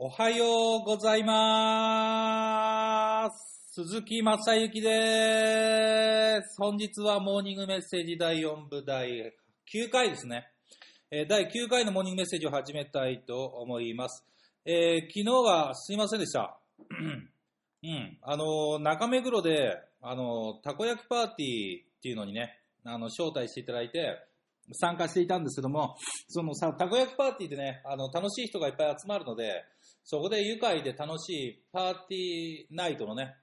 おはようございます。鈴木正幸です。本日はモーニングメッセージ第4部第9回ですね。えー第9回のモーニングメッセージを始めたいと思います。えー昨日はすいませんでした。うん。あの中目黒で、あのたこ焼きパーティーっていうのにね、あの、招待していただいて、参加していたんですけども、そのさ、たこ焼きパーティーでね、あの、楽しい人がいっぱい集まるので、そこで愉快で楽しいパーティーナイトのね、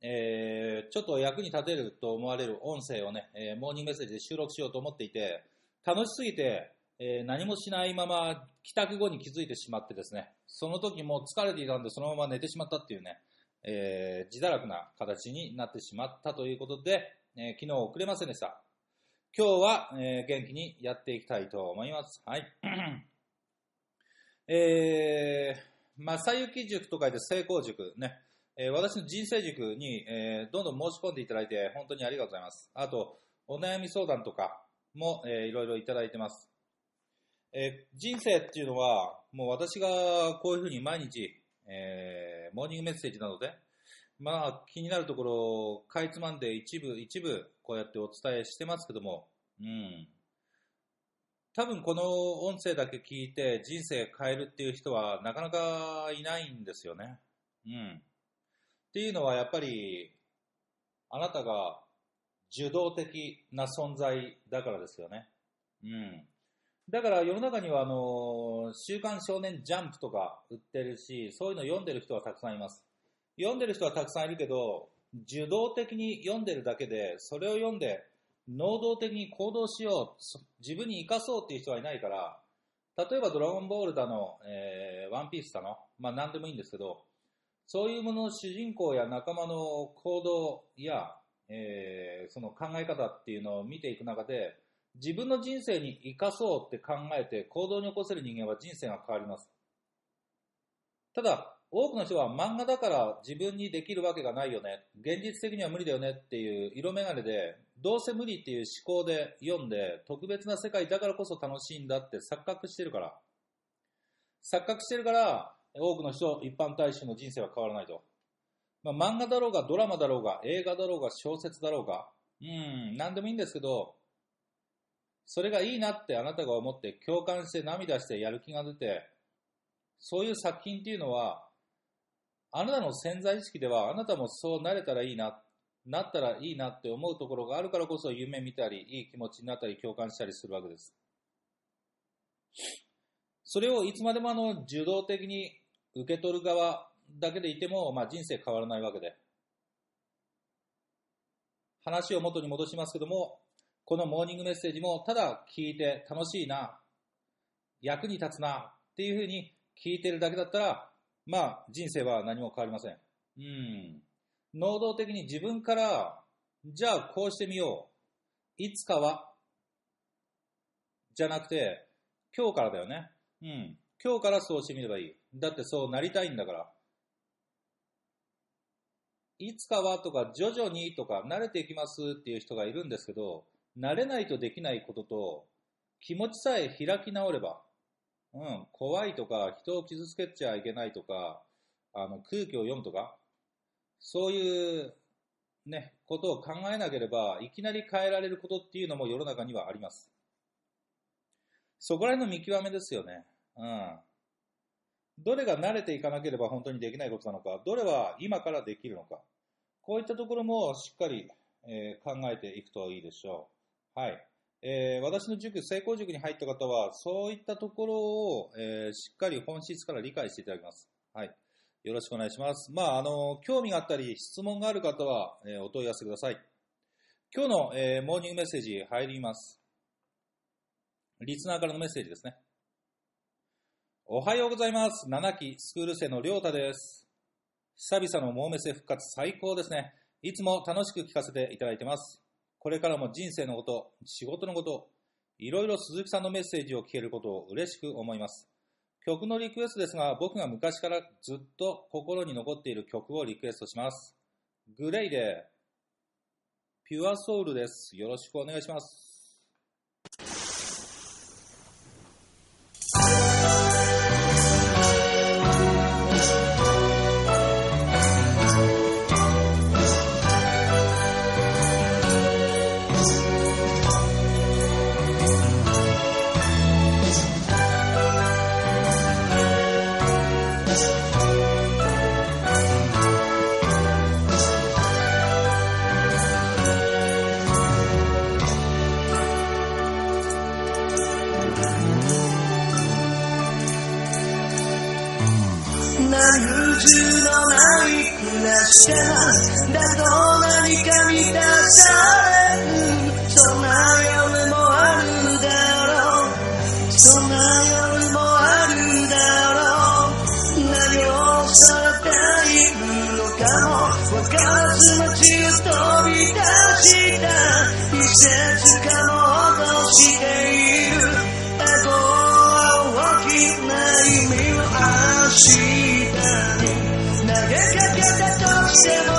えーちょっと役に立てると思われる音声をね、えーモーニングメッセージで収録しようと思っていて、楽しすぎて、えー何もしないまま帰宅後に気づいてしまってですね、その時も疲れていたんでそのまま寝てしまったっていうね、えー自堕落な形になってしまったということで、え昨日遅れませんでした。今日は、え元気にやっていきたいと思います。はい。えー、正幸塾と書いて成功塾ね。えー私の人生塾に、えーどんどん申し込んでいただいて本当にありがとうございます。あと、お悩み相談とかも、えーいろいろいただいてます。えー人生っていうのは、もう私がこういうふうに毎日、えーモーニングメッセージなどで、まあ気になるところをかいつまんで一部一部こうやってお伝えしてますけども、うん。多分この音声だけ聞いて人生変えるっていう人はなかなかいないんですよね。うん。っていうのはやっぱりあなたが受動的な存在だからですよね。うん。だから世の中にはあの、週刊少年ジャンプとか売ってるし、そういうの読んでる人はたくさんいます。読んでる人はたくさんいるけど、受動的に読んでるだけで、それを読んで能動的に行動しよう、自分に生かそうっていう人はいないから、例えばドラゴンボールだの、えーワンピースだの、まあ何でもいいんですけど、そういうものの主人公や仲間の行動や、えーその考え方っていうのを見ていく中で、自分の人生に生かそうって考えて行動に起こせる人間は人生が変わります。ただ、多くの人は漫画だから自分にできるわけがないよね。現実的には無理だよねっていう色眼鏡で、どうせ無理っていう思考で読んで、特別な世界だからこそ楽しいんだって錯覚してるから。錯覚してるから、多くの人、一般大衆の人生は変わらないと。まあ、漫画だろうが、ドラマだろうが、映画だろうが、小説だろうが、うん、なんでもいいんですけど、それがいいなってあなたが思って共感して涙してやる気が出て、そういう作品っていうのは、あなたの潜在意識ではあなたもそうなれたらいいな、なったらいいなって思うところがあるからこそ夢見たり、いい気持ちになったり共感したりするわけです。それをいつまでもあの受動的に受け取る側だけでいても、まあ、人生変わらないわけで。話を元に戻しますけども、このモーニングメッセージもただ聞いて楽しいな、役に立つなっていうふうに聞いてるだけだったら、まあ人生は何も変わりません。うん。能動的に自分から、じゃあこうしてみよう。いつかは、じゃなくて、今日からだよね。うん。今日からそうしてみればいい。だってそうなりたいんだから。いつかはとか徐々にとか慣れていきますっていう人がいるんですけど、慣れないとできないことと気持ちさえ開き直れば、うん、怖いとか人を傷つけちゃいけないとか、あの空気を読むとか、そういうね、ことを考えなければいきなり変えられることっていうのも世の中にはあります。そこら辺の見極めですよね。うん。どれが慣れていかなければ本当にできないことなのか、どれは今からできるのか、こういったところもしっかり、えー考えていくといいでしょう。はい。えー私の塾、成功塾に入った方は、そういったところを、えーしっかり本質から理解していただきます。はい。よろしくお願いします。まあ、あの、興味があったり、質問がある方は、えーお問い合わせください。今日の、えーモーニングメッセージ入ります。リスナーからのメッセージですね。おはようございます。7期スクール生のりょうたです。久々のモーメセ復活最高ですね。いつも楽しく聞かせていただいてます。これからも人生のこと、仕事のこと、いろいろ鈴木さんのメッセージを聞けることを嬉しく思います。曲のリクエストですが、僕が昔からずっと心に残っている曲をリクエストします。グレイで、ピュアソウルです。よろしくお願いします。君を明日に投げかけたとしも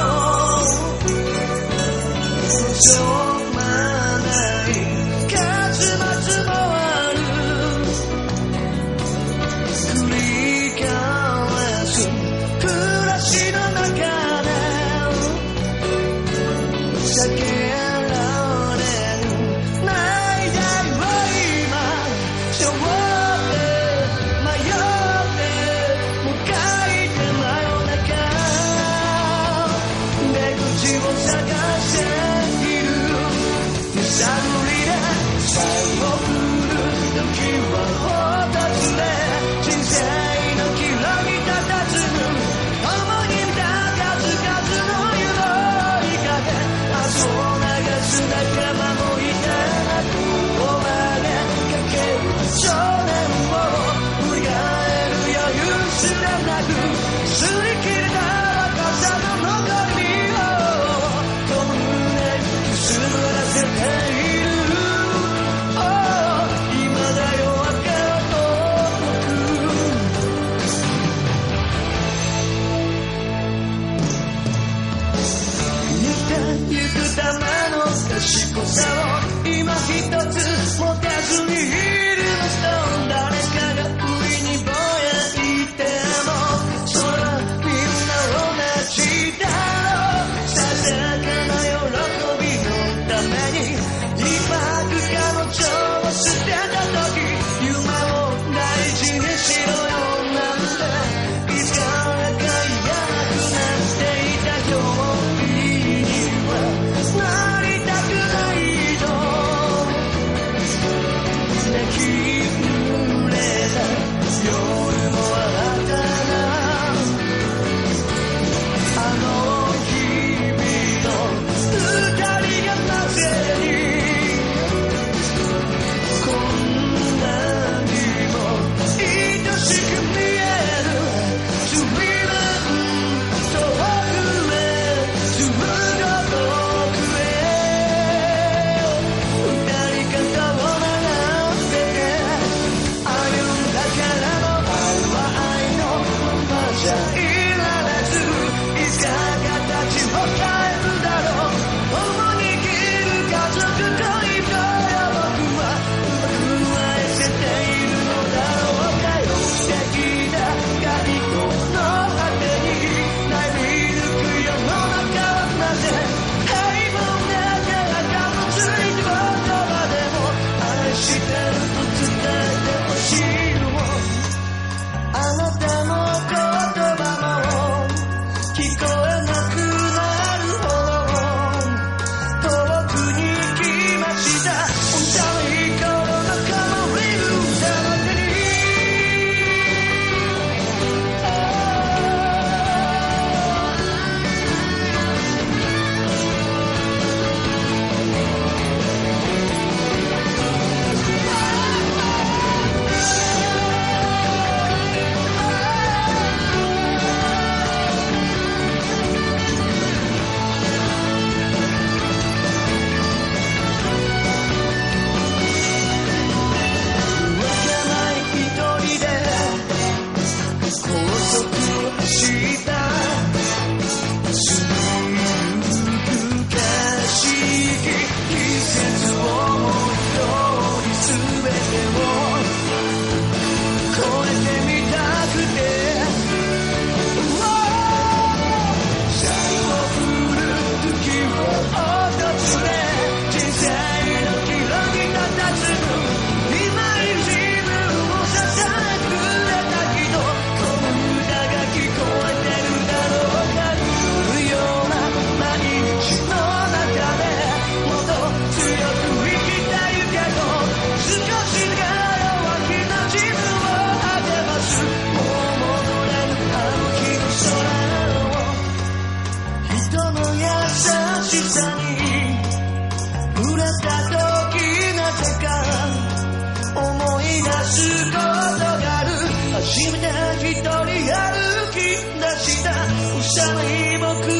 した。幼い僕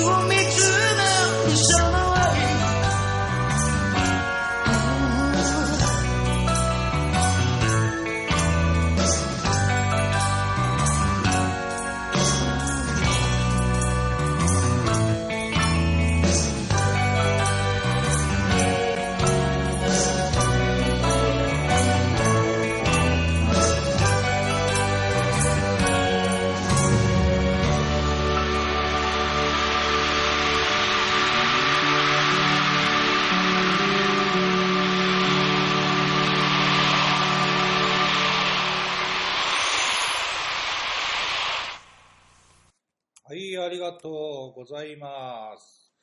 ございます。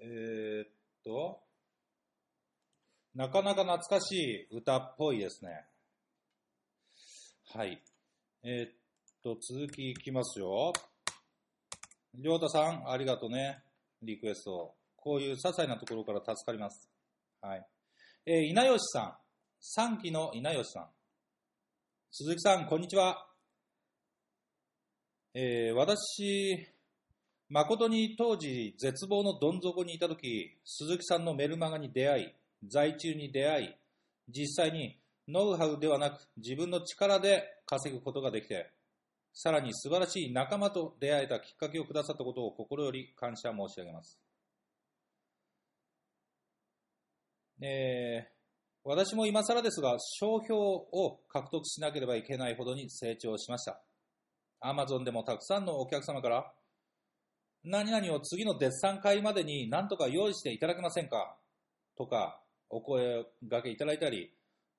えーっと、なかなか懐かしい歌っぽいですね。はい。えーっと、続きいきますよ。りょうたさん、ありがとうね。リクエスト。こういう些細なところから助かります。はい。えー稲吉さん。3期の稲吉さん。鈴木さん、こんにちは。えー私、誠に当時絶望のどん底にいたとき、鈴木さんのメルマガに出会い、在中に出会い、実際にノウハウではなく自分の力で稼ぐことができて、さらに素晴らしい仲間と出会えたきっかけをくださったことを心より感謝申し上げます。えー私も今更ですが、商標を獲得しなければいけないほどに成長しました。アマゾンでもたくさんのお客様から、何々を次のデッサン会までに何とか用意していただけませんか？とか、お声掛けいただいたり、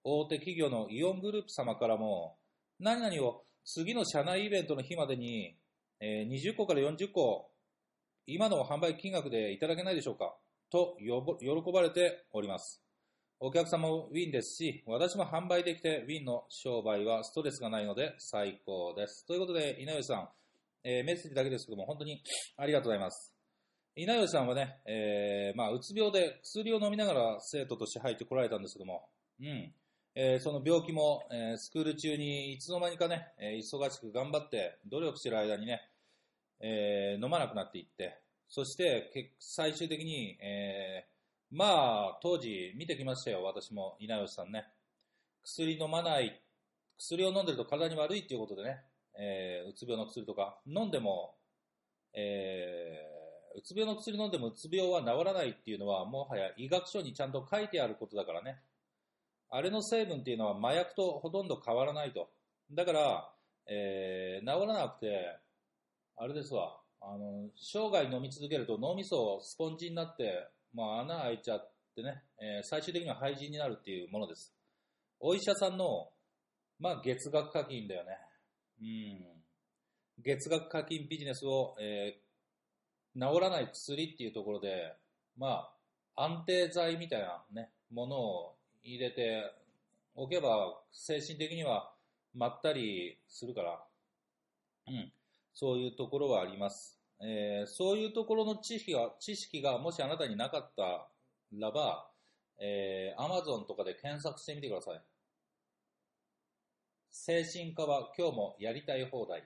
大手企業のイオングループ様からも、何々を次の社内イベントの日までに、え20個から40個、今の販売金額でいただけないでしょうか？と喜ばれております。お客様もウィンですし、私も販売できてウィンの商売はストレスがないので最高です。ということで、稲吉さん、えーメッセージだけですけども、本当にありがとうございます。稲吉さんはね、えーまあ、うつ病で薬を飲みながら生徒として入ってこられたんですけども、うん。えーその病気も、えースクール中にいつの間にかね、え忙しく頑張って努力してる間にね、え飲まなくなっていって、そして最終的に、えまあ、当時見てきましたよ、私も稲吉さんね。薬飲まない、薬を飲んでると体に悪いっていうことでね、えーうつ病の薬とか飲んでも、えーうつ病の薬飲んでもうつ病は治らないっていうのはもはや医学書にちゃんと書いてあることだからね。あれの成分っていうのは麻薬とほとんど変わらないと。だから、えー治らなくて、あれですわ、あの、生涯飲み続けると脳みそスポンジになって、まあ穴開いちゃってね、えー最終的には廃人になるっていうものです。お医者さんの、まあ月額課金だよね。うん。月額課金ビジネスを、えー治らない薬っていうところで、まあ、安定剤みたいなね、ものを入れておけば、精神的にはまったりするから、うん、そういうところはあります。えーそういうところの知識が、知識がもしあなたになかったらば、えー、Amazon とかで検索してみてください。精神科は今日もやりたい放題。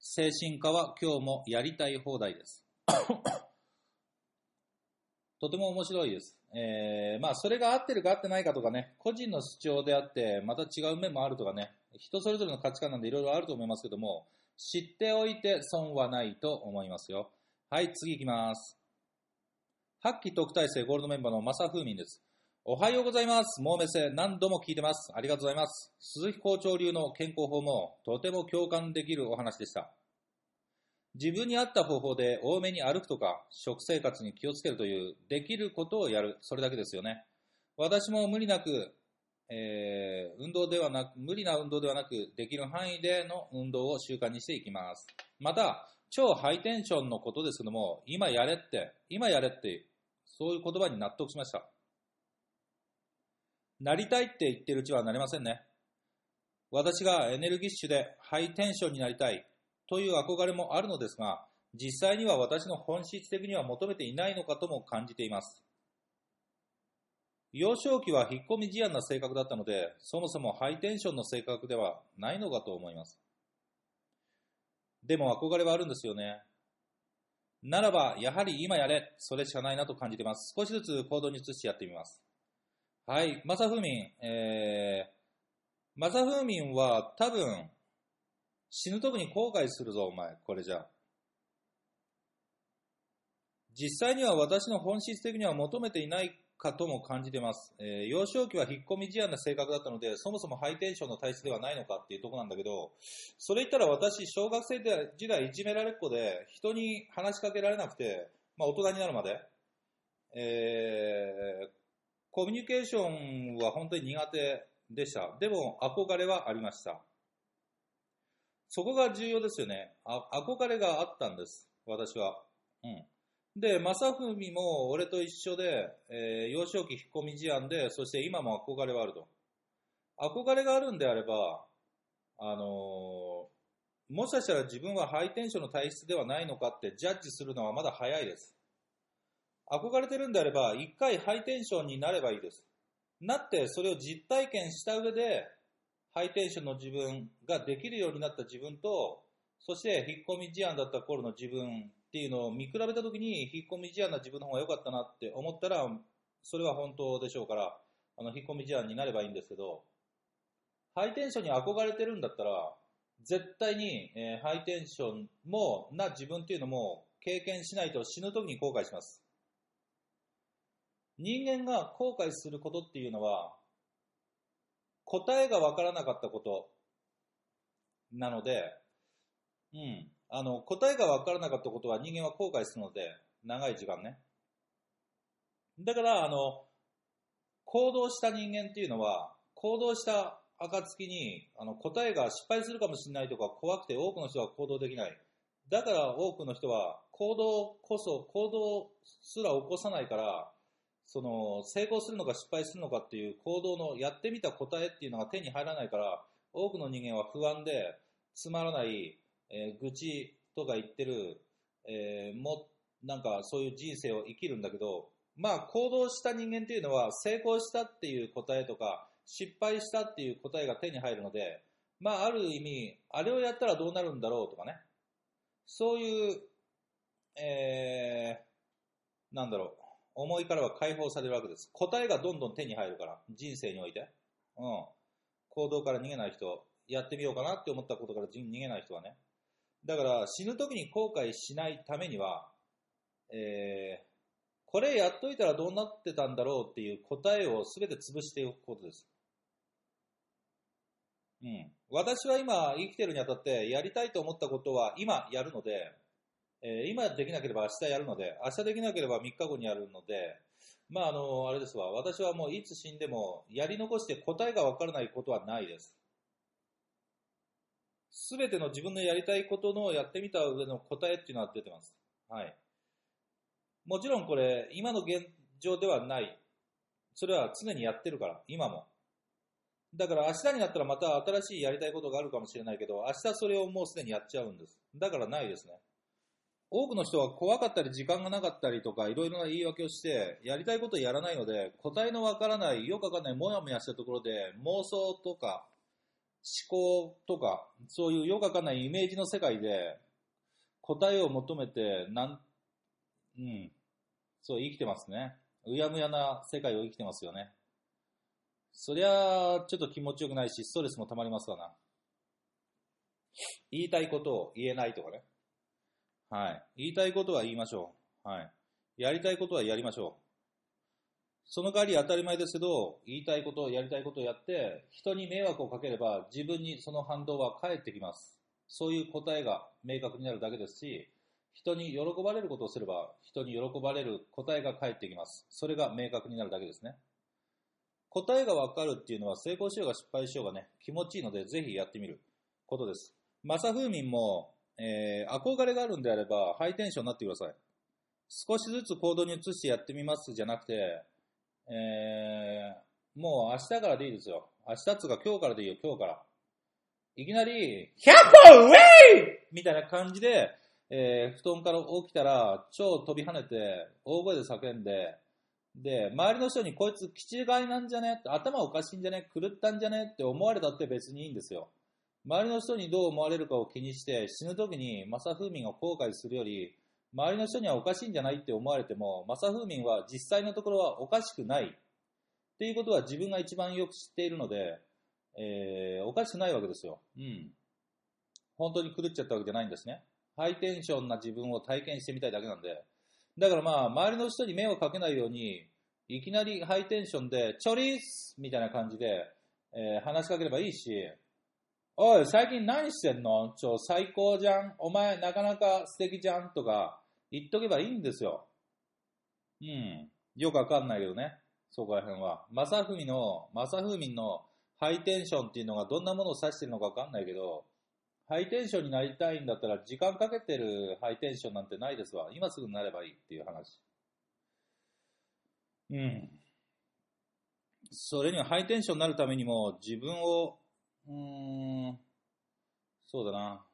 精神科は今日もやりたい放題です。とても面白いです。えーまあ、それが合ってるか合ってないかとかね、個人の主張であって、また違う面もあるとかね、人それぞれの価値観なんでいろいろあると思いますけども、知っておいて損はないと思いますよ。はい、次行きます。発揮特待生ゴールドメンバーの正風民です。おはようございます。もうめせ、何度も聞いてます。ありがとうございます。鈴木校長流の健康法もとても共感できるお話でした。自分に合った方法で多めに歩くとか、食生活に気をつけるという、できることをやる、それだけですよね。私も無理なく、えー運動ではなく、無理な運動ではなく、できる範囲での運動を習慣にしていきます。また、超ハイテンションのことですけども、今やれって、今やれって、そういう言葉に納得しました。なりたいって言ってるうちはなれませんね。私がエネルギッシュでハイテンションになりたいという憧れもあるのですが、実際には私の本質的には求めていないのかとも感じています。幼少期は引っ込み思案な性格だったので、そもそもハイテンションの性格ではないのかと思います。でも憧れはあるんですよね。ならば、やはり今やれ、それしかないなと感じています。少しずつ行動に移してやってみます。はい、マサフーミン、えー、マサフーミンは多分、死ぬ時に後悔するぞ、お前、これじゃ。実際には私の本質的には求めていないかとも感じてます。えー幼少期は引っ込み思案な性格だったので、そもそもハイテンションの体質ではないのかっていうとこなんだけど、それ言ったら私、小学生時代いじめられっ子で、人に話しかけられなくて、まあ大人になるまで、えーコミュニケーションは本当に苦手でした。でも憧れはありました。そこが重要ですよね。あ憧れがあったんです。私は。うん。で、正文も俺と一緒で、えー幼少期引っ込み思案で、そして今も憧れはあると。憧れがあるんであれば、あのーもしかしたら自分はハイテンションの体質ではないのかってジャッジするのはまだ早いです。憧れてるんであれば、一回ハイテンションになればいいです。なって、それを実体験した上で、ハイテンションの自分ができるようになった自分と、そして引っ込み思案だった頃の自分っていうのを見比べたときに、引っ込み思案な自分の方が良かったなって思ったら、それは本当でしょうから、あの、引っ込み思案になればいいんですけど、ハイテンションに憧れてるんだったら、絶対に、えーハイテンションも、な自分っていうのも経験しないと死ぬ時に後悔します。人間が後悔することっていうのは、答えがわからなかったことなので、うん。あの、答えがわからなかったことは人間は後悔するので、長い時間ね。だから、あの、行動した人間っていうのは、行動した暁に、あの、答えが失敗するかもしれないとか怖くて多くの人は行動できない。だから多くの人は行動こそ、行動すら起こさないから、その、成功するのか失敗するのかっていう行動のやってみた答えっていうのが手に入らないから、多くの人間は不安で、つまらない、えー愚痴とか言ってる、えーも、なんかそういう人生を生きるんだけど、まあ行動した人間っていうのは成功したっていう答えとか、失敗したっていう答えが手に入るので、まあある意味、あれをやったらどうなるんだろうとかね。そういう、えー、なんだろう。思いからは解放されるわけです。答えがどんどん手に入るから、人生において。うん。行動から逃げない人、やってみようかなって思ったことから逃げない人はね。だから死ぬ時に後悔しないためには、えー、これやっといたらどうなってたんだろうっていう答えを全て潰しておくことです。うん。私は今生きてるにあたってやりたいと思ったことは今やるので、えー今できなければ明日やるので、明日できなければ3日後にやるので、まああの、あれですわ、私はもういつ死んでもやり残して答えがわからないことはないです。すべての自分のやりたいことのやってみた上の答えっていうのは出てます。はい。もちろんこれ、今の現状ではない。それは常にやってるから、今も。だから明日になったらまた新しいやりたいことがあるかもしれないけど、明日それをもうすでにやっちゃうんです。だからないですね。多くの人は怖かったり時間がなかったりとかいろいろな言い訳をしてやりたいことをやらないので答えのわからないよくわかんないもやもやしたところで妄想とか思考とかそういうよくわかんないイメージの世界で答えを求めてなん、うん、そう生きてますね。うやむやな世界を生きてますよね。そりゃちょっと気持ちよくないしストレスも溜まりますわな。言いたいことを言えないとかね。はい。言いたいことは言いましょう。はい。やりたいことはやりましょう。その代わり当たり前ですけど、言いたいこと、やりたいことをやって、人に迷惑をかければ自分にその反動は返ってきます。そういう答えが明確になるだけですし、人に喜ばれることをすれば、人に喜ばれる答えが返ってきます。それが明確になるだけですね。答えがわかるっていうのは成功しようが失敗しようがね、気持ちいいのでぜひやってみることです。マサフーミンも、えー憧れがあるんであれば、ハイテンションになってください。少しずつ行動に移してやってみますじゃなくて、えーもう明日からでいいですよ。明日っつうか今日からでいいよ、今日から。いきなり、100歩ウェイみたいな感じで、えー布団から起きたら、超飛び跳ねて、大声で叫んで、で、周りの人にこいつ気違いなんじゃね?頭おかしいんじゃね?狂ったんじゃね?って思われたって別にいいんですよ。周りの人にどう思われるかを気にして死ぬ時にマサフーミンを後悔するより、周りの人にはおかしいんじゃないって思われても、マサフーミンは実際のところはおかしくないっていうことは自分が一番よく知っているので、えー、おかしくないわけですよ。うん。本当に狂っちゃったわけじゃないんですね。ハイテンションな自分を体験してみたいだけなんで。だからまあ、周りの人に迷惑かけないように、いきなりハイテンションで、チョリースみたいな感じで、えー話しかければいいし、おい、最近何してんの？ちょ、最高じゃんお前、なかなか素敵じゃんとか、言っとけばいいんですよ。うん。よくわかんないけどね。そこら辺は。マサフミの、マサフミンのハイテンションっていうのがどんなものを指してるのかわかんないけど、ハイテンションになりたいんだったら時間かけてるハイテンションなんてないですわ。今すぐなればいいっていう話。うん。それにはハイテンションになるためにも自分を、うーん、そうだな。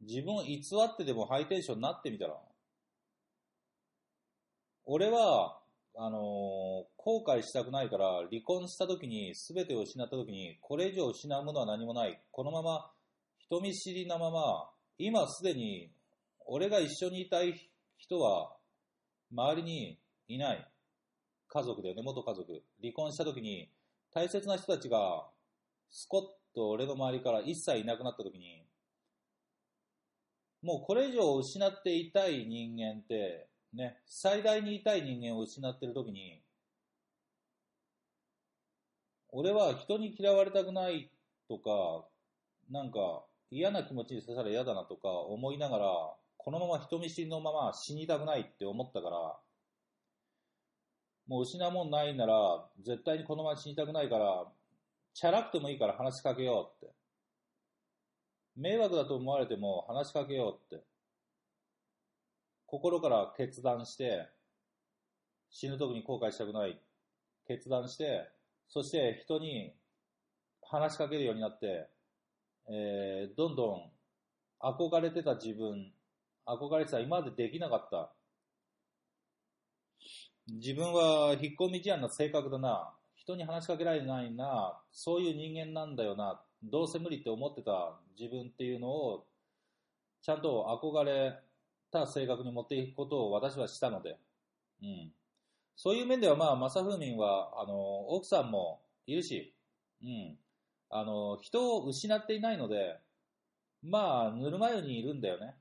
自分を偽ってでもハイテンションになってみたら。俺は、あのー後悔したくないから、離婚した時に、全てを失った時に、これ以上失うものは何もない。このまま、人見知りなまま、今すでに、俺が一緒にいたい人は、周りにいない。家族だよね、元家族。離婚した時に、大切な人たちが、スコッと俺の周りから一切いなくなった時に、もうこれ以上失っていたい人間って、ね、最大に痛い人間を失ってる時に、俺は人に嫌われたくないとか、なんか嫌な気持ちにさせたら嫌だなとか思いながら、このまま人見知りのまま死にたくないって思ったから、もう失うもんないなら、絶対にこのまま死にたくないから、チャラくてもいいから話しかけようって。迷惑だと思われても話しかけようって。心から決断して、死ぬ時に後悔したくない。決断して、そして人に話しかけるようになって、えーどんどん憧れてた自分、憧れてた今までできなかった。自分は引っ込み思案な性格だな。人に話しかけられないな。そういう人間なんだよな。どうせ無理って思ってた自分っていうのを、ちゃんと憧れた性格に持っていくことを私はしたので。うん。そういう面ではまあ、マサフーミンは、あの、奥さんもいるし、うん。あの、人を失っていないので、まあ、ぬるま湯にいるんだよね。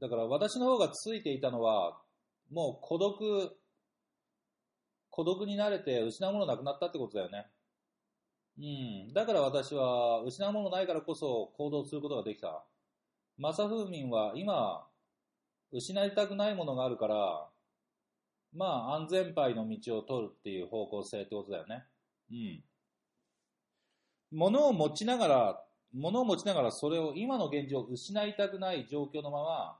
だから私の方がついていたのは、もう孤独、孤独になれて失うものなくなったってことだよね。うん。だから私は失うものないからこそ行動することができた。マサフーミンは今、失いたくないものがあるから、まあ安全牌の道を取るっていう方向性ってことだよね。うん。物を持ちながら、物を持ちながらそれを今の現状を失いたくない状況のまま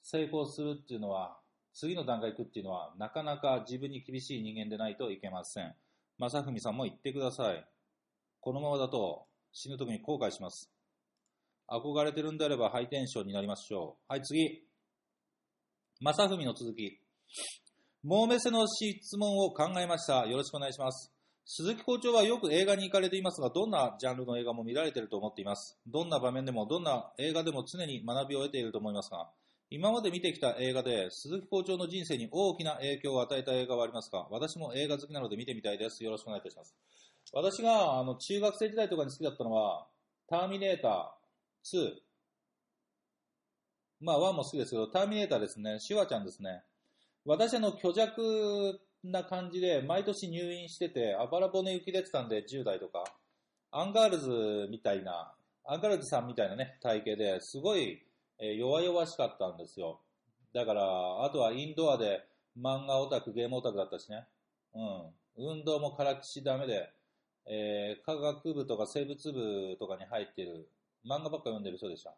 成功するっていうのは、次の段階行くっていうのは、なかなか自分に厳しい人間でないといけません。正文さんも言ってください。このままだと死ぬ時に後悔します。憧れてるんであればハイテンションになりましょう。はい、次。正文の続き。モーメセの質問を考えました。よろしくお願いします。鈴木校長はよく映画に行かれていますが、どんなジャンルの映画も見られていると思っています。どんな場面でも、どんな映画でも常に学びを得ていると思いますが、今まで見てきた映画で鈴木校長の人生に大きな影響を与えた映画はありますか？私も映画好きなので見てみたいです。よろしくお願いいたします。私があの中学生時代とかに好きだったのは、ターミネーター2。まあ1も好きですけど、ターミネーターですね。シュワちゃんですね。私あの虚弱な感じで毎年入院してて、あばら骨浮き出てたんで10代とか、アンガールズみたいな、アンガールズさんみたいなね、体型ですごい、え弱々しかったんですよ。だから、あとはインドアで漫画オタク、ゲームオタクだったしね。うん。運動もからきしダメで、えー科学部とか生物部とかに入ってる漫画ばっか読んでる人でした。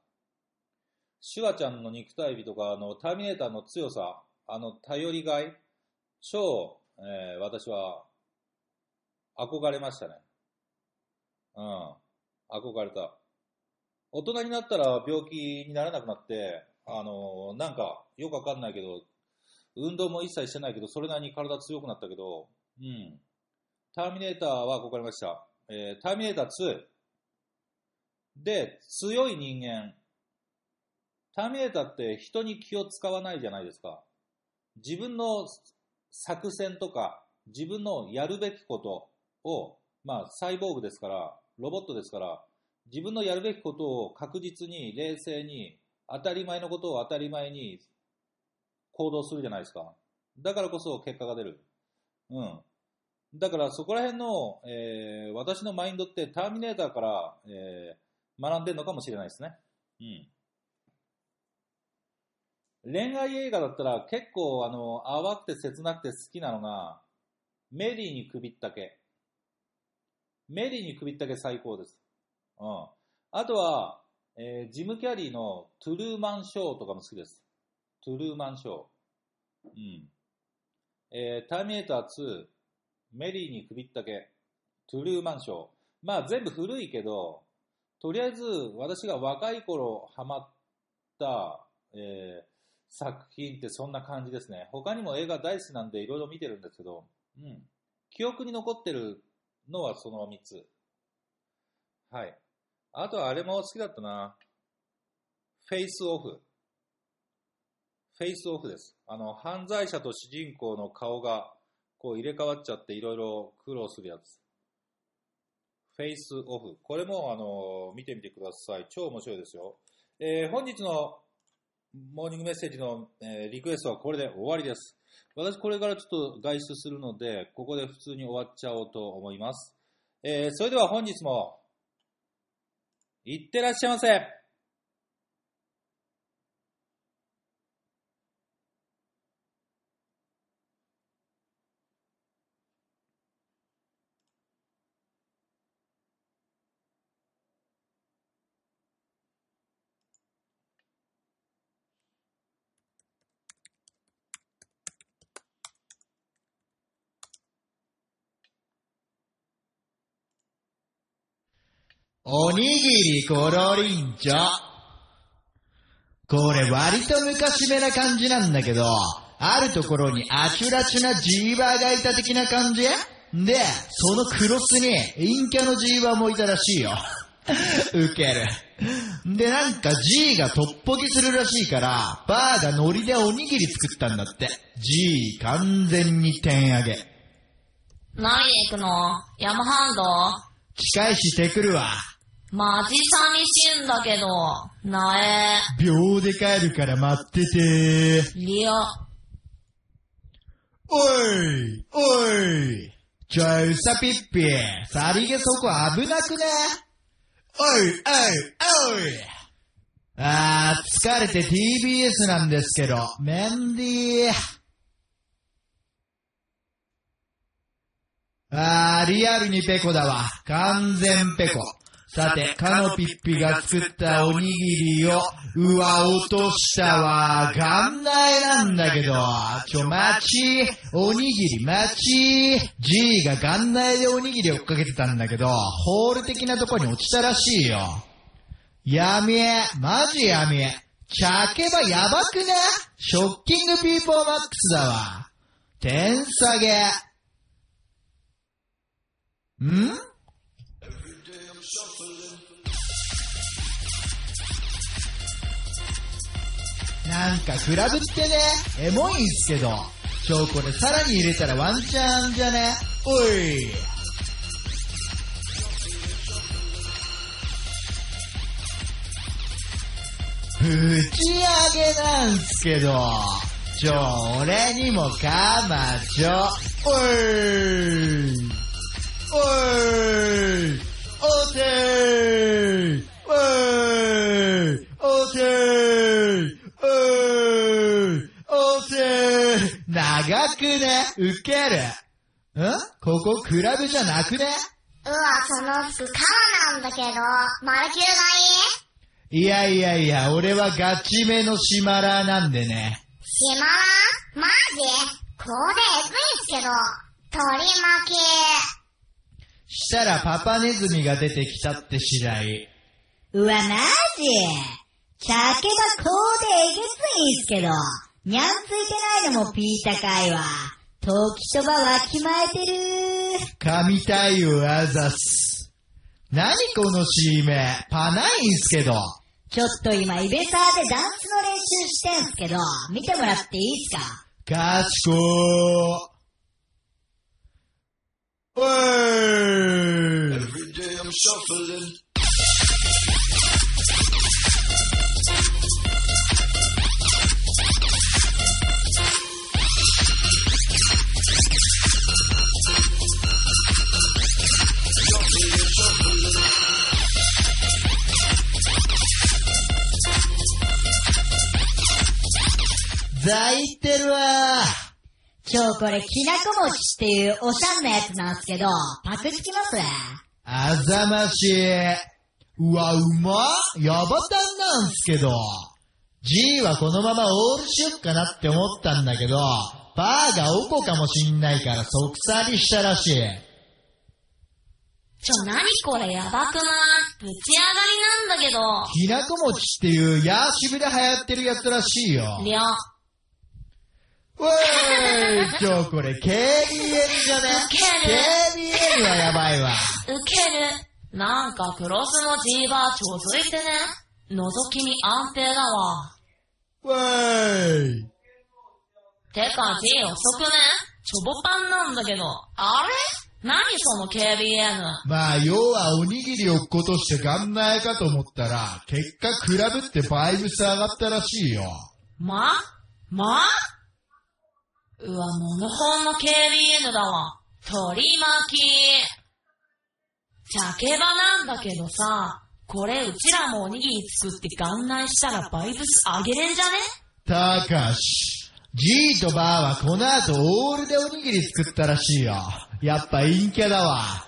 シュワちゃんの肉体美とか、あの、ターミネーターの強さ、あの、頼りがい、超、えー私は、憧れましたね。うん。憧れた。大人になったら病気にならなくなって、あの、なんか、よくわかんないけど、運動も一切してないけど、それなりに体強くなったけど、うん。ターミネーターはここありました。えーターミネーター2。で、強い人間。ターミネーターって人に気を使わないじゃないですか。自分の作戦とか、自分のやるべきことを、まあ、サイボーグですから、ロボットですから、自分のやるべきことを確実に、冷静に、当たり前のことを当たり前に行動するじゃないですか。だからこそ結果が出る。うん。だからそこら辺の、えー私のマインドってターミネーターから、えー学んでるのかもしれないですね。うん。恋愛映画だったら結構あの淡くて切なくて好きなのがメリーに首ったけ。メリーに首ったけ最高です。うん。あとは、えージム・キャリーのトゥルーマン・ショーとかも好きです。トゥルーマン・ショー。うん。えーターミネーター2、メリーに首ったけ、トゥルーマン・ショー。まあ全部古いけど、とりあえず私が若い頃ハマった、えー作品ってそんな感じですね。他にも映画大好きなんでいろいろ見てるんですけど、うん。記憶に残ってるのはその3つ。はい。あとはあれも好きだったな。フェイスオフ。フェイスオフです。あの、犯罪者と主人公の顔がこう入れ替わっちゃっていろいろ苦労するやつ。フェイスオフ。これもあの、見てみてください。超面白いですよ。えー本日のモーニングメッセージの、えーリクエストはこれで終わりです。私これからちょっと外出するので、ここで普通に終わっちゃおうと思います。えーそれでは本日も、いってらっしゃいませ。おにぎりころりんちょ。これ割と昔めな感じなんだけど、あるところにあちゅらちゅなジーバーがいた的な感じ？で、そのクロスに陰キャのジーバーもいたらしいよ。ウケる。で、なんか G がトッポギするらしいから、バーがノリでおにぎり作ったんだって。G 完全に点上げ。何で行くの？山ハンド？近いししてくるわ。マジ寂しいんだけど。なえ。秒で帰るから待ってていや。おいおいちょい、うさぴっぴ。さりげそこ危なくね？おいおいおいあー、疲れて TBS なんですけど、メンディー。あー、リアルにペコだわ。完全ペコ。さて、カノピッピが作ったおにぎりを、うわ、落としたわ。元内なんだけど、ちょ、待ち。おにぎり待ち。G が元内でおにぎりを追っかけてたんだけど、ホール的なとこに落ちたらしいよ。やめえ、マジやめえ。茶けばやばくねショッキングピーポーマックスだわ。点下げ。ん？なんかクラブってね、エモいんすけど、ちょ、これさらに入れたらワンチャンじゃね？おい。ぶち上げなんすけど、ちょ、俺にもかまちょ。おい。おい。おてー。おい。おてー。おい。おてー。長くねウケる。ん？ここクラブじゃなくねうわ、その服カラなんだけど、マルキューがいい？いやいやいや、俺はガチめのシマラーなんでね。しまらマジ？こうでえぐいっすけど、取り巻き。したらパパネズミが出てきたって次第。うわ、マジ？茶けばこうでえげついんすけど、にゃんついてないのもピー高いわ。陶器そばわきまえてる。神対応あざす。何この C 名、パないんすけど。ちょっと今、イベサーでダンスの練習してんすけど、見てもらっていいっすか？かしこー。おい Every day I'm shuffling. ざいってるわちょ、これ、きなこ餅っていうおしゃんなやつなんすけど、パクつきます？あざましい。うわ、うまヤバタンなんすけど。G はこのままオールしよっかなって思ったんだけど、バーがおこかもしんないから即去りしたらしい。ちょ、なにこれ？やばくない？ぶち上がりなんだけど。きなこ餅っていうヤーシブで流行ってるやつらしいよ。りょ、おいちょ、これ KBN じゃねウケ ?KBN はやばいわ。ウケる。なんかクロスの G バーちょづいてね？覗きに安定だわ。おいてか G 遅くね？チョボパンなんだけど。あれ？何その KBN。まあ、要はおにぎりを落っことしてガンナエかと思ったら、結果クラブってバイブス上がったらしいよ。ま？ま？うわ、モノホンの KBN だわ。取り巻き。茶けばなんだけどさ、これうちらもおにぎり作って元内したらバイブス上げれんじゃね？たかし。G とバーはこの後オールでおにぎり作ったらしいよ。やっぱ陰キャだわ。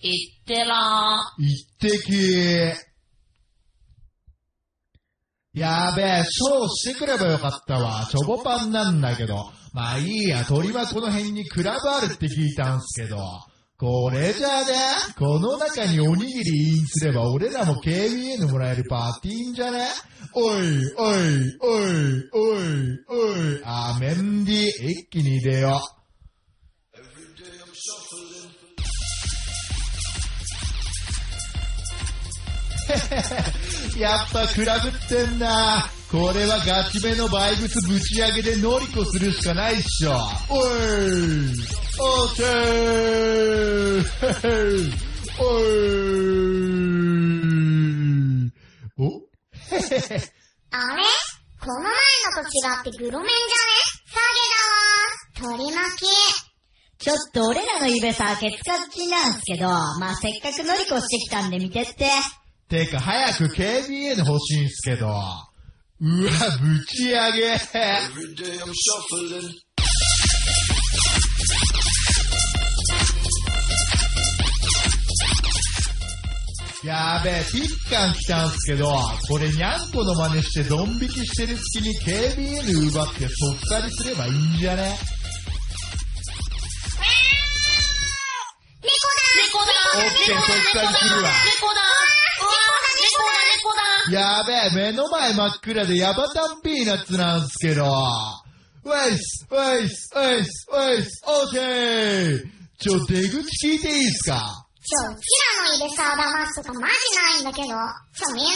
いってら一滴。やべえ、ショーしてくればよかったわ。チョボパンなんだけど。まあいいや、鳥はこの辺にクラブあるって聞いたんすけど。これじゃあね、この中におにぎりインすれば俺らも KBN もらえるパーティーんじゃね？おい、おい、おい、おい、おい、あメンディ、一気に入れよう。やっぱクラブってんな。これはガチめのバイブスぶち上げでノリコするしかないっしょ。おいオーケーおいお？あれ？この前のと違ってグロメンじゃね？下げだわ。取り巻き。ちょっと俺らのイベサーケツカッチなんすけど、まあ、せっかくノリコしてきたんで見てって。てか早く KBN 欲しいんすけど。うわ、ぶち上げ.やべえ、ピッカン来たんすけど、これにゃんこの真似してドン引きしてる隙に KBN 奪ってそっかりすればいいんじゃね？猫だオッケー！そっかりするわ。猫だやべえ、目の前真っ暗でヤバタンピーナッツなんすけど。ウェイス、ウェイス、ウェイス、ウェイス、オーケーちょ、出口聞いていいっすか？ちょ、うちらのイベサー騙すとかマジないんだけど。ちょ、みんな、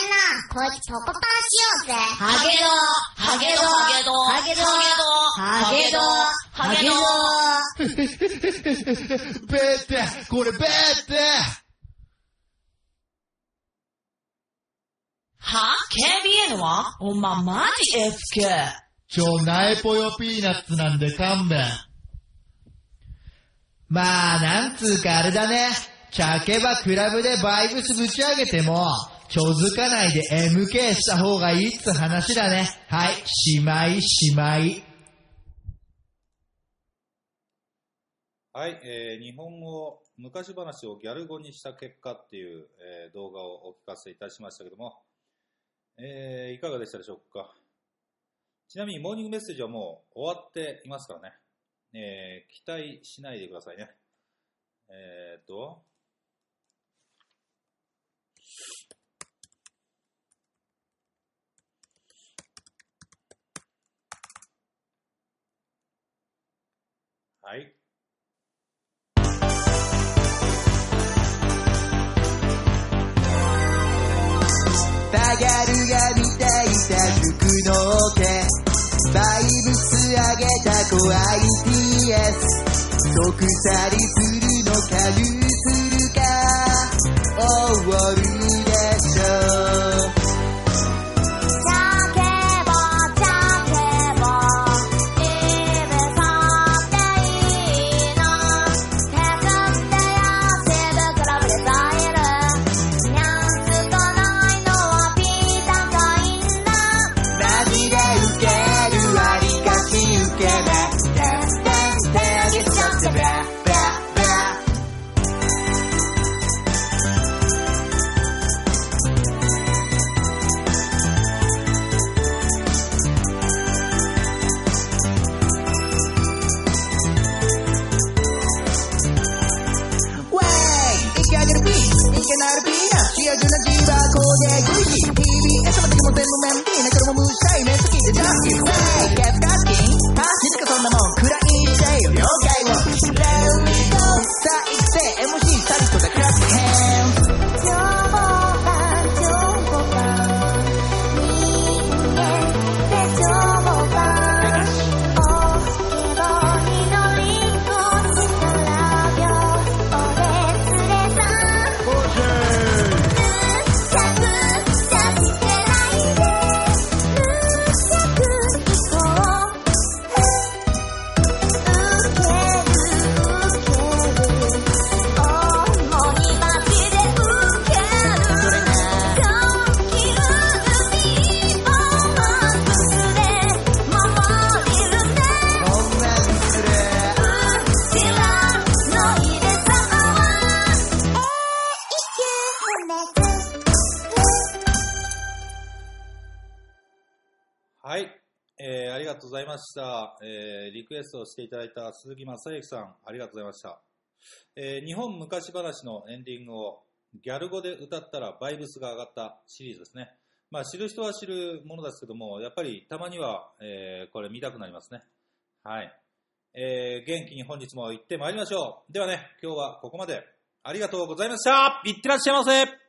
こいつチョコパンしようぜ。ハゲドハゲドハゲドハゲドハゲドベーって、これベーっては ?KBN は？おま、マジ FK。ちょ、ナエポヨピーナッツなんで勘弁。まあ、なんつうかあれだね。茶けばクラブでバイブスぶち上げても、ちょづかないで MK した方がいいっつ話だね。はい、しまいしまい。はい、えー日本語、昔話をギャル語にした結果っていう、えー動画をお聞かせいたしましたけども、えー、いかがでしたでしょうか？ちなみにモーニングメッセージはもう終わっていますからね。えー、期待しないでくださいね。えー、っと、はい。バガルが見ていた服の手バイブス上げた子 ITS 即去りするのかルーするか。終わるでしょうリクエストをしていただいた鈴木正幸さん、ありがとうございました。えー、日本昔話のエンディングをギャル語で歌ったらバイブスが上がったシリーズですね。まあ、知る人は知るものですけども、やっぱりたまには、えー、これ見たくなりますね。はい。えー、元気に本日も行ってまいりましょう。ではね、今日はここまで。ありがとうございましたいってらっしゃいませ